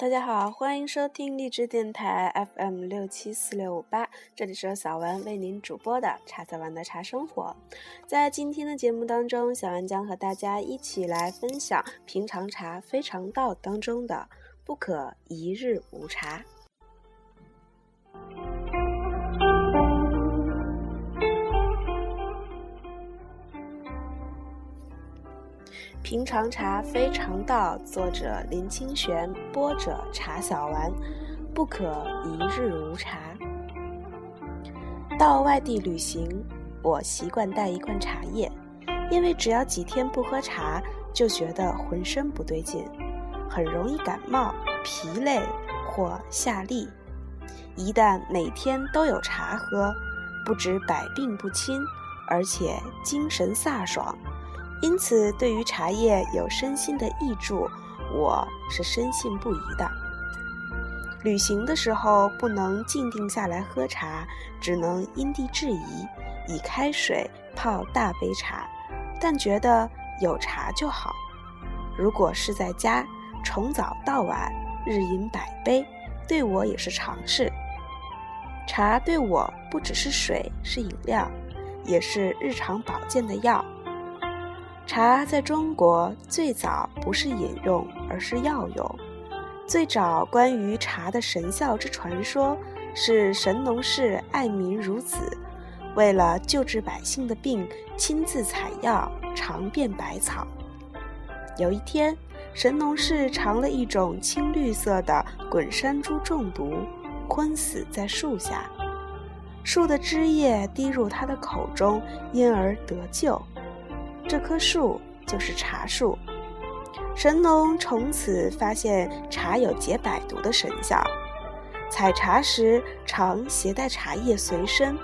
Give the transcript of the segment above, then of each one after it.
大家好，欢迎收听荔枝电台 FM 六七四六五八，这里是小文为您主播的茶小丸的茶生活。在今天的节目当中，小文将和大家一起来分享《平常茶非常道》当中的“不可一日无茶”。平常茶非常道，作者林清玄，播者茶小丸。不可一日无茶。到外地旅行，我习惯带一罐茶叶，因为只要几天不喝茶，就觉得浑身不对劲，很容易感冒、疲累或下痢。一旦每天都有茶喝，不止百病不侵，而且精神飒爽。因此，对于茶叶有身心的益处，我是深信不疑的。旅行的时候不能静定下来喝茶，只能因地制宜，以开水泡大杯茶，但觉得有茶就好。如果是在家，从早到晚日饮百杯，对我也是常事。茶对我不只是水，是饮料，也是日常保健的药。茶在中国最早不是饮用，而是药用。最早关于茶的神效之传说，是神农氏爱民如子，为了救治百姓的病，亲自采药，尝遍百草。有一天，神农氏尝了一种青绿色的滚山猪中毒，昏死在树下。树的汁液滴入他的口中，因而得救。这棵树就是茶树，神农从此发现茶有解百毒的神效，采茶时常携带茶叶随身，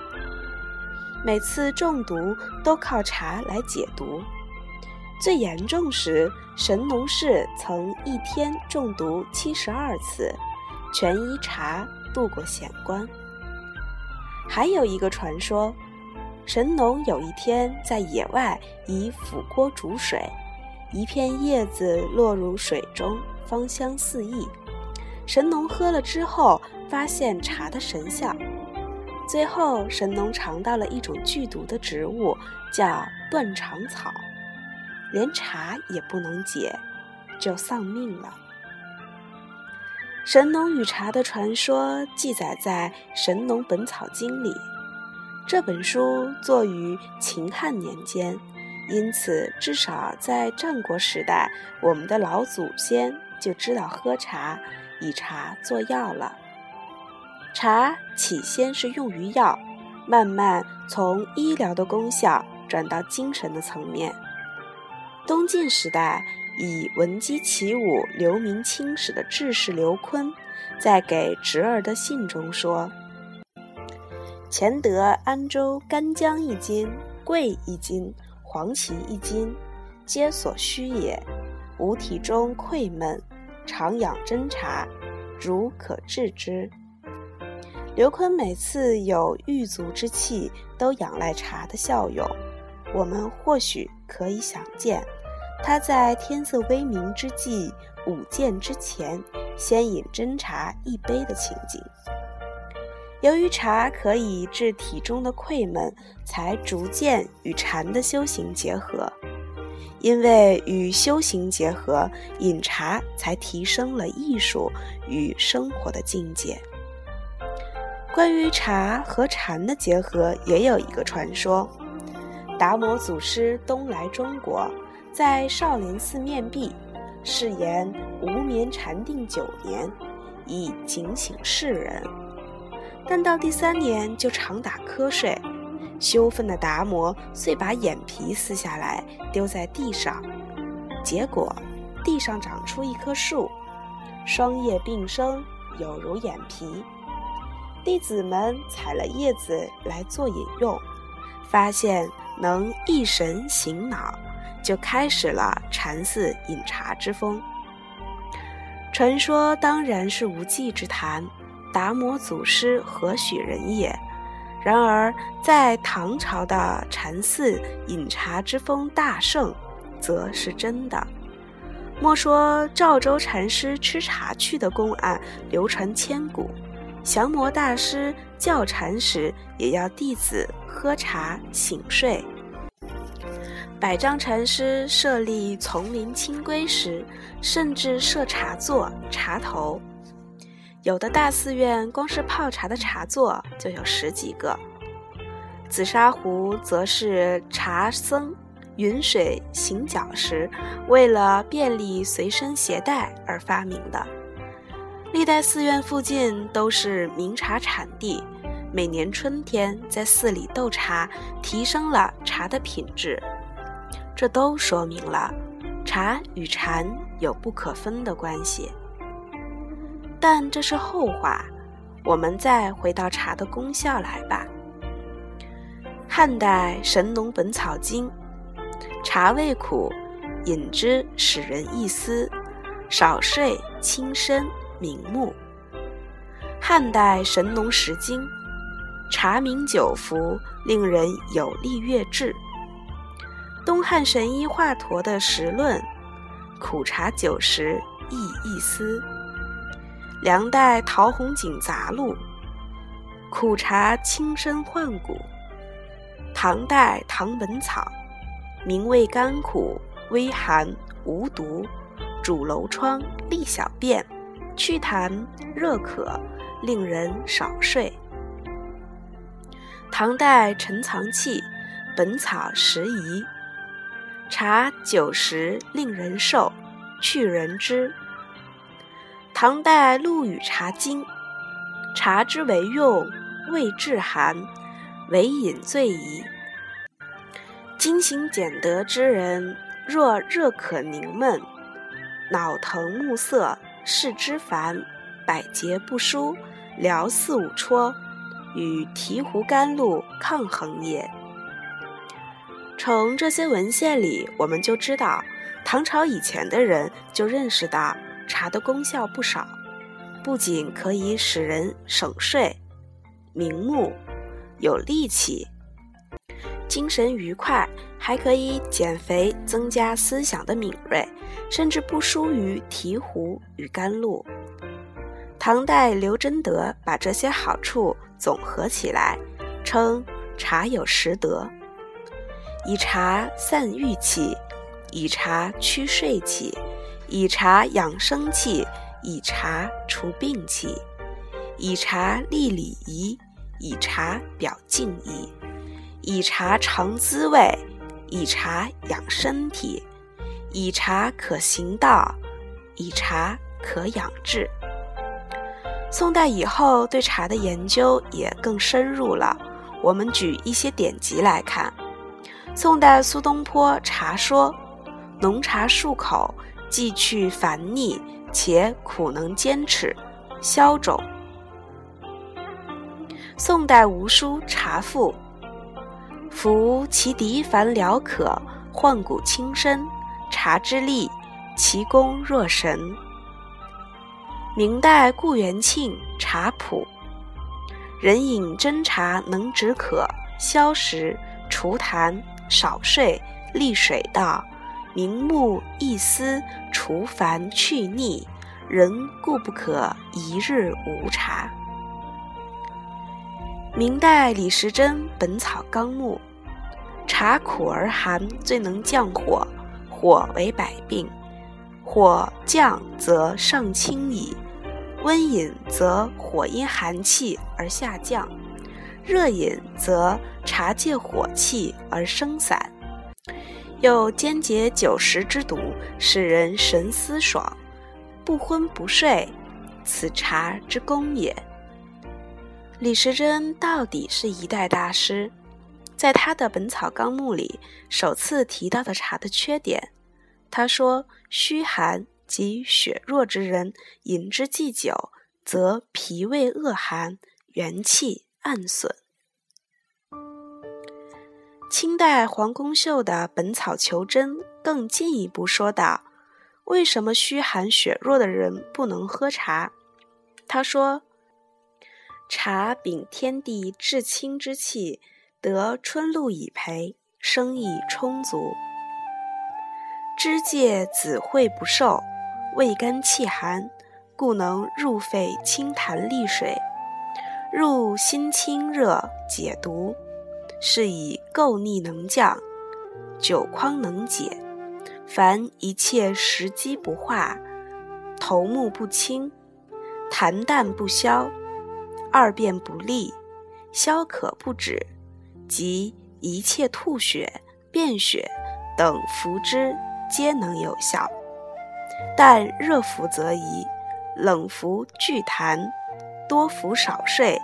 每次中毒都靠茶来解毒。最严重时，神农氏曾一天中毒七十二次，全依茶度过险关。还有一个传说。神农有一天在野外以釜锅煮水，一片叶子落入水中，芳香四溢。神农喝了之后，发现茶的神效。最后，神农尝到了一种剧毒的植物，叫断肠草，连茶也不能解，就丧命了。神农与茶的传说记载在《神农本草经》里。这本书作于秦汉年间，因此至少在战国时代，我们的老祖先就知道喝茶，以茶做药了。茶起先是用于药，慢慢从医疗的功效转到精神的层面。东晋时代，以闻鸡起舞、留名青史的志士刘琨，在给侄儿的信中说。前得安州干姜一斤，桂一斤，黄芪一斤，皆所需也。吾体中溃闷，常养真茶，如可治之。刘琨每次有郁足之气，都仰赖茶的效用。我们或许可以想见，他在天色微明之际，舞剑之前，先饮真茶一杯的情景。由于茶可以治体中的溃闷，才逐渐与禅的修行结合。因为与修行结合，饮茶才提升了艺术与生活的境界。关于茶和禅的结合，也有一个传说：达摩祖师东来中国，在少林寺面壁，誓言无眠禅定九年，以警醒世人。但到第三年就常打瞌睡，羞愤的达摩遂把眼皮撕下来丢在地上，结果地上长出一棵树，双叶并生，有如眼皮。弟子们采了叶子来做饮用，发现能益神醒脑，就开始了禅寺饮茶之风。传说当然是无稽之谈。达摩祖师何许人也？然而，在唐朝的禅寺饮茶之风大盛，则是真的。莫说赵州禅师吃茶去的公案流传千古，降魔大师教禅时也要弟子喝茶醒睡。百丈禅师设立丛林清规时，甚至设茶座、茶头。有的大寺院光是泡茶的茶座就有十几个。紫砂壶则是茶僧云水行脚时，为了便利随身携带而发明的。历代寺院附近都是名茶产地，每年春天在寺里斗茶，提升了茶的品质。这都说明了茶与禅有不可分的关系。但这是后话，我们再回到茶的功效来吧。汉代《神农本草经》：茶味苦，饮之使人易思，少睡轻身明目。汉代《神农时经》：茶茗久服，令人有力越志。东汉神医华佗的时论：苦茶久食易一思。梁代陶弘景杂录：苦茶轻身患骨。唐代唐本草：名味甘苦，微寒无毒，主楼疮，利小便，祛痰热渴，令人少睡。唐代陈藏器《本草拾遗》。茶久食令人瘦，去人之。唐代陆羽茶经，茶之为用，味至寒，唯饮醉宜。精行俭德之人，若热可凝闷，脑疼目涩，视之烦，百节不舒，疗四五戳，与醍醐甘露抗衡也。从这些文献里，我们就知道，唐朝以前的人就认识到茶的功效不少，不仅可以使人省睡、明目、有力气、精神愉快，还可以减肥、增加思想的敏锐，甚至不输于醍醐与甘露。唐代刘贞德把这些好处总合起来，称茶有十德。以茶散郁气，以茶驱睡气，以茶养生气，以茶除病气，以茶立礼仪，以茶表敬意，以茶尝滋味，以茶养身体，以茶可行道，以茶可养志。宋代以后对茶的研究也更深入了，我们举一些典籍来看。宋代苏东坡《茶说》：“浓茶漱口，既去烦腻，且苦能坚持，消肿。”宋代吴书《茶赋》：“夫其敌烦疗可，患骨轻身，茶之利，其功若神。”明代顾元庆《茶谱》：“人饮真茶能止渴，消食，除痰。”少睡，利水道，明目易思，除烦去腻，人固不可一日无茶。明代李时珍《本草纲目》：茶苦而寒，最能降火，火为百病，火降则上清矣；温饮则火因寒气而下降。热饮则茶借火气而生散，又兼解酒食之毒，使人神思爽，不昏不睡，此茶之功也。李时珍到底是一代大师，在他的《本草纲目》里首次提到的茶的缺点，他说：虚寒及血弱之人饮之忌久，则脾胃恶寒，元气。暗损。清代黄公秀的《本草求真》更进一步说道：“为什么虚寒血弱的人不能喝茶？”他说：“茶秉天地至清之气，得春露以培，生意充足。湿戒子会不受，味甘气寒，故能入肺清痰利水，入心清热解毒，是以垢腻能降，酒筐能解。凡一切食积不化，头目不清，痰淡不消，二便不利，消渴不止，及一切吐血、便血等服之，皆能有效。但热服则宜，冷服聚痰，多服少睡，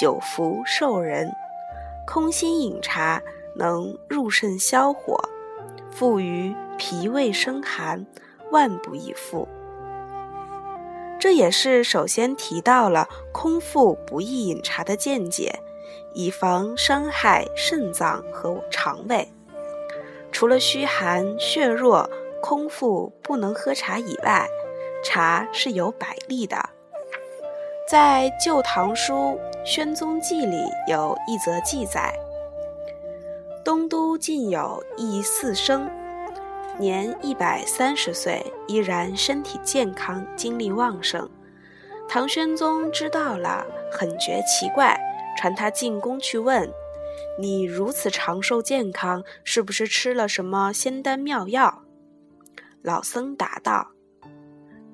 久服受人。空心饮茶能入肾消火，复于脾胃生寒，万不宜复。这也是首先提到了空腹不宜饮茶的见解，以防伤害肾脏和肠胃。除了虚寒血弱、空腹不能喝茶以外，茶是有百利的。在《旧唐书宣宗记》里有一则记载：东都晋有一四生。年一百三十岁，依然身体健康，精力旺盛。唐宣宗知道了，很觉奇怪，传他进宫去问：“你如此长寿健康，是不是吃了什么仙丹妙药？”老僧答道：“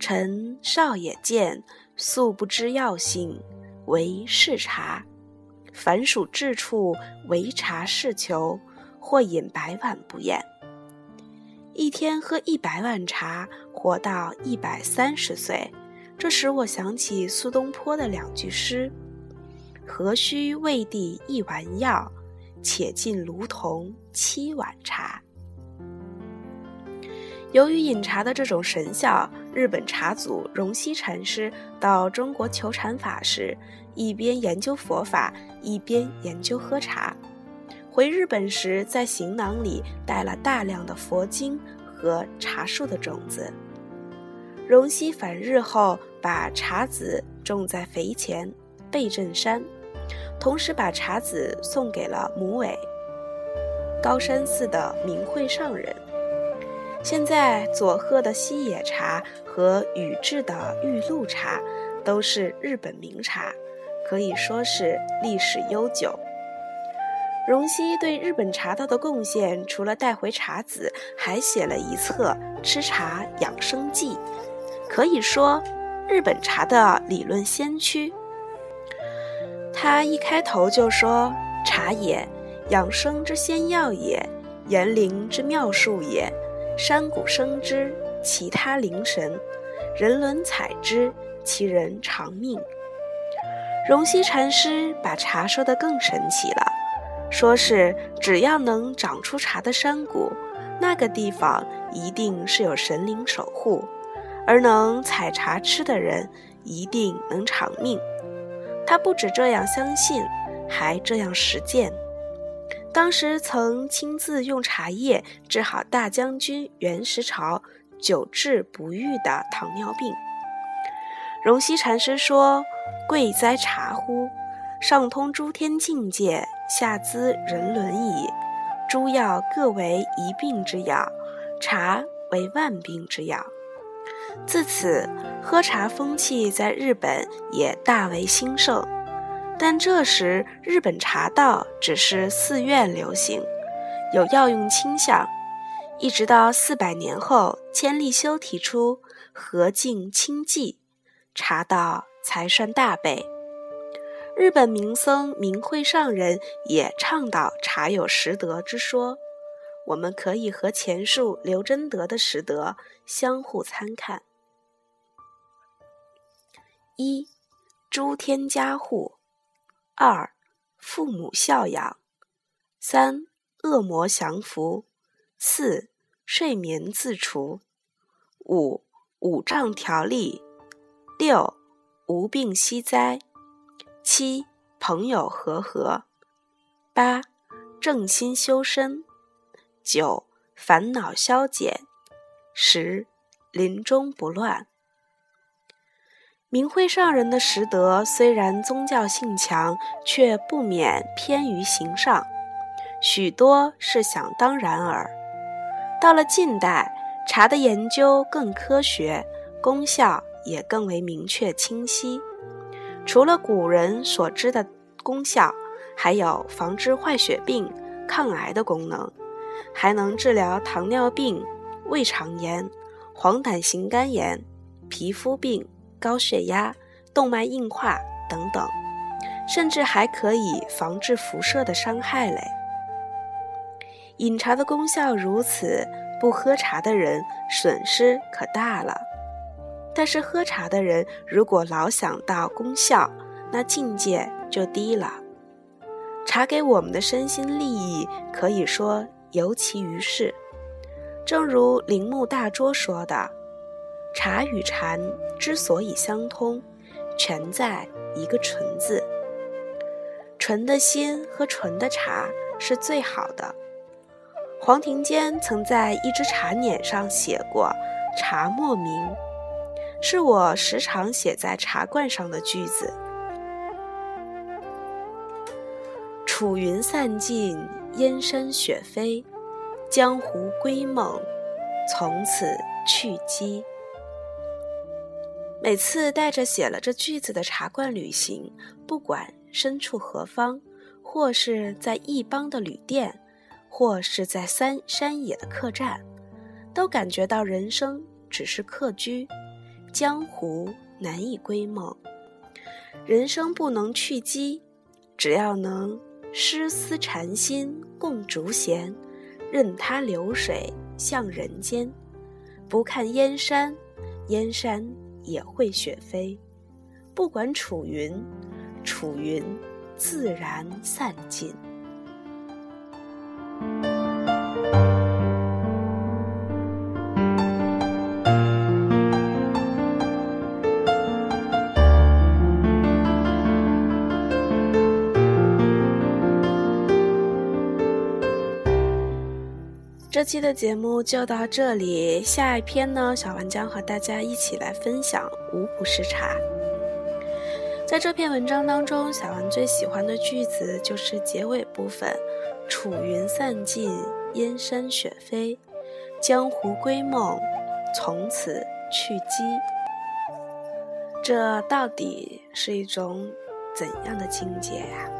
臣少也见，素不知药性，唯嗜茶。凡属至处，唯茶是求，或饮百碗不厌。”一天喝一百碗茶，活到一百三十岁，这使我想起苏东坡的两句诗：“何须为帝一丸药，且尽卢仝七碗茶。”由于饮茶的这种神效，日本茶祖荣西禅师到中国求禅法时，一边研究佛法，一边研究喝茶。回日本时，在行囊里带了大量的佛经和茶树的种子。荣西返日后，把茶籽种在肥前背镇山，同时把茶籽送给了母尾高山寺的明慧上人。现在所喝的西野茶和宇治的玉露茶，都是日本名茶，可以说是历史悠久。荣西对日本茶道的贡献，除了带回茶籽，还写了一册《吃茶养生记》，可以说日本茶的理论先驱。他一开头就说：“茶也，养生之仙药也，延龄之妙术也。山谷生之，其他灵神；人伦采之，其人长命。”荣西禅师把茶说得更神奇了。说是只要能长出茶的山谷，那个地方一定是有神灵守护，而能采茶吃的人一定能长命。他不止这样相信，还这样实践。当时曾亲自用茶叶治好大将军袁石朝久治不愈的糖尿病。荣西禅师说：“贵哉茶乎！上通诸天境界。”下资人伦矣，诸药各为一病之药，茶为万病之药。自此，喝茶风气在日本也大为兴盛。但这时，日本茶道只是寺院流行，有药用倾向。一直到四百年后，千利休提出和敬清寂，茶道才算大备。日本名僧明慧上人也倡导茶有十德之说，我们可以和前述刘贞德的十德相互参看：一、诸天加护；二、父母孝养；三、恶魔降服；四、睡眠自除；五、五脏调理；六、无病息灾。七朋友和合，八正心修身，九烦恼消减，十临终不乱。明慧上人的实德虽然宗教性强，却不免偏于形上，许多是想当然耳。到了近代，茶的研究更科学，功效也更为明确清晰。除了古人所知的功效，还有防治坏血病、抗癌的功能，还能治疗糖尿病、胃肠炎、黄疸型肝炎、皮肤病、高血压、动脉硬化等等，甚至还可以防治辐射的伤害嘞。饮茶的功效如此，不喝茶的人损失可大了。但是喝茶的人如果老想到功效，那境界就低了。茶给我们的身心利益可以说尤其于世。正如铃木大拙说的：“茶与禅之所以相通，全在一个纯字。纯的心和纯的茶是最好的。”黄庭坚曾在一只茶碾上写过“茶莫名”，是我时常写在茶罐上的句子。楚云散尽，燕山雪飞，江湖归梦，从此去机。每次带着写了这句子的茶罐旅行，不管身处何方，或是在异邦的旅店。或是在山山野的客栈，都感觉到人生只是客居，江湖难以归梦。人生不能去机，只要能诗思禅心共竹弦，任它流水向人间。不看燕山，燕山也会雪飞；不管楚云，楚云自然散尽。期的节目就到这里，下一篇呢，小丸将和大家一起来分享五谷时茶。在这篇文章当中，小丸最喜欢的句子就是结尾部分：“楚云散尽，燕山雪飞，江湖归梦，从此去机。”这到底是一种怎样的境界呀？